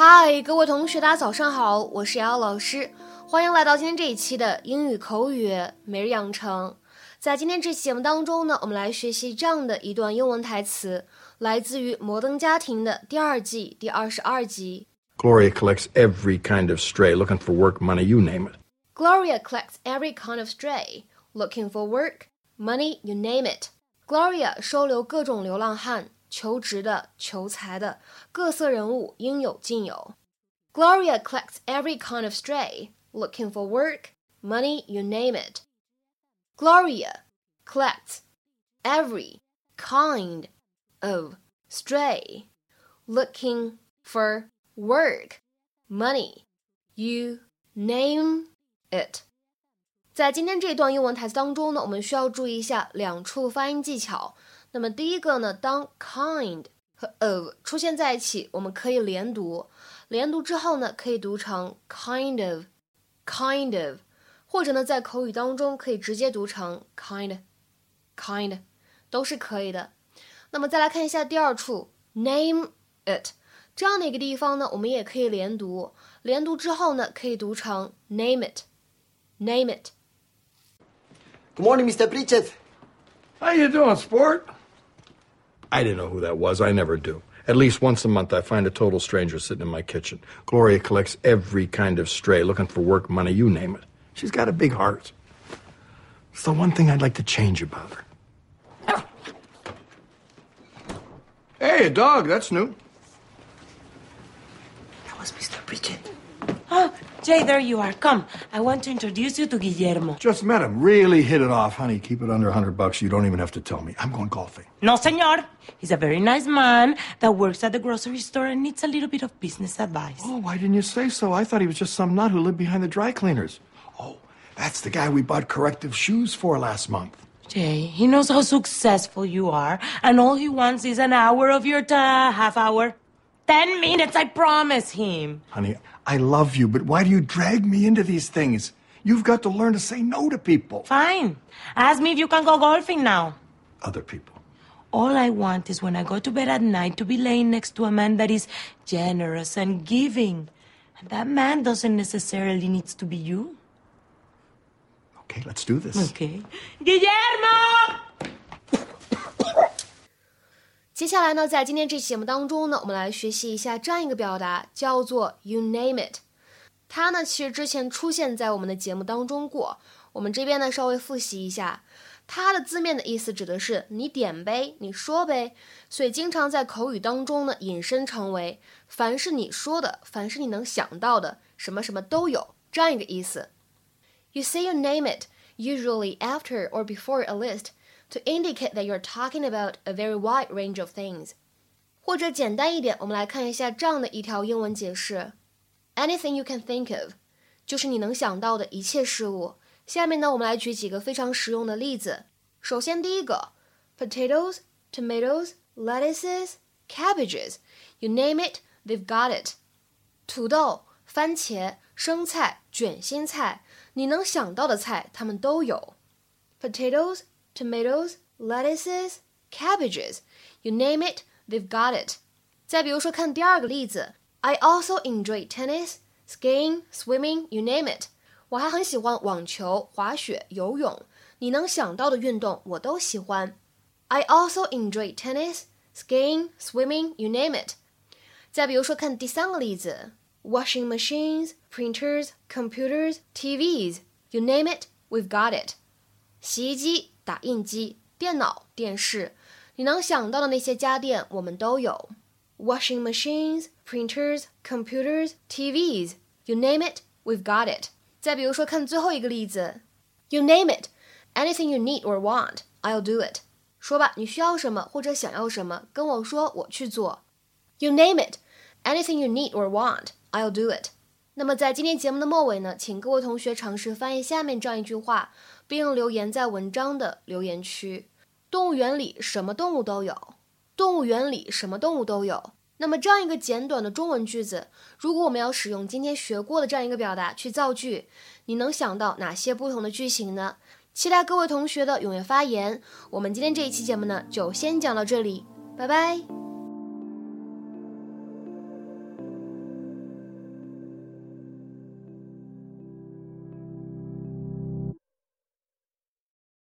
嗨，各位同学，大家早上好，我是瑶瑶老师，欢迎来到今天这一期的英语口语每日养成。在今天这期节目当中呢，我们来学习这样的一段英文台词，来自于《摩登家庭》的第二季第二十二集。Gloria collects every kind of stray looking for work, money, you name it. Gloria collects every kind of stray looking for work, money, you name it. Gloria 收留各种流浪汉。求职的、求财的，各色人物应有尽有。Gloria collects every kind of stray, looking for work, money, you name it. Gloria collects every kind of stray, looking for work, money, you name it. 在今天这段英文台词当中呢，我们需要注意一下两处发音技巧。 那么第一个呢，当 kind 和 of 出现在一起，我们可以连读，连读之后呢，可以读成 kind of，kind of，或者呢，在口语当中可以直接读成 kind，kind，都是可以的。那么再来看一下第二处，name it 这样的一个地方呢，我们也可以连读，连读之后呢，可以读成 name it，name it。Good morning, Mr. Pritchett. How you doing, sport? I didn't know who that was. I never do. At least once a month, I find a total stranger sitting in my kitchen. Gloria collects every kind of stray, looking for work, money, you name it. She's got a big heart. It's the one thing I'd like to change about her. Hey, a dog. That's new. That was Mr. Pritchett. Oh, Jay, there you are. Come, I want to introduce you to Guillermo. Just met him. Really hit it off, honey. Keep it under a 100 bucks. You don't even have to tell me. I'm going golfing. No, senor. He's a very nice man that works at the grocery store and needs a little bit of business advice. Oh, why didn't you say so? I thought he was just some nut who lived behind the dry cleaners. Oh, that's the guy we bought corrective shoes for last month. Jay, he knows how successful you are, and all he wants is an hour of your time, half hour. Ten minutes, I promise him. Honey, I love you, but why do you drag me into these things? You've got to learn to say no to people. Fine. Ask me if you can go golfing now. Other people. All I want is when I go to bed at night to be laying next to a man that is generous and giving. And that man doesn't necessarily needs to be you. Okay, let's do this. Okay. Guillermo! 接下来呢，在今天这期节目当中呢，我们来学习一下这样一个表达，叫做 "you name it"。它呢，其实之前出现在我们的节目当中过。我们这边呢，稍微复习一下，它的字面的意思指的是你点呗，你说呗。所以经常在口语当中呢，引申成为凡是你说的，凡是你能想到的，什么什么都有这样一个意思。You say you name it usually after or before a list. to indicate that you're talking about a very wide range of things。或者简单一点，我们来看一下这样的一条英文解释：Anything you can think of，就是你能想到的一切事物。下面呢，我们来举几个非常实用的例子。首先，第一个，potatoes、tomatoes、lettuces、cabbages，you name it，they've got it。土豆、番茄、生菜、卷心菜，你能想到的菜，它们都有。potatoes。 tomatoes, lettuces, cabbages, you name it, they've got it. 再比如说，看第二个例子，I also enjoy tennis, skiing, swimming, you name it。我还很喜欢网球、滑雪、游泳，你能想到的运动我都喜欢。I also enjoy tennis, skiing, swimming, you name it。再比如说，看第三个例子，washing machines, printers, computers, TVs, you name it, we've got it。 洗衣机、打印机、电脑、电视，你能想到的那些家电，我们都有。Washing machines, printers, computers, TVs, you name it, we've got it。再比如说，看最后一个例子，You name it, anything you need or want, I'll do it。说吧，你需要什么或者想要什么，跟我说，我去做。You name it, anything you need or want, I'll do it。那么在今天节目的末尾呢，请各位同学尝试翻译下面这样一句话，并留言在文章的留言区。动物园里什么动物都有。动物园里什么动物都有。那么这样一个简短的中文句子，如果我们要使用今天学过的这样一个表达去造句，你能想到哪些不同的句型呢？期待各位同学的踊跃发言。我们今天这一期节目呢，就先讲到这里，拜拜。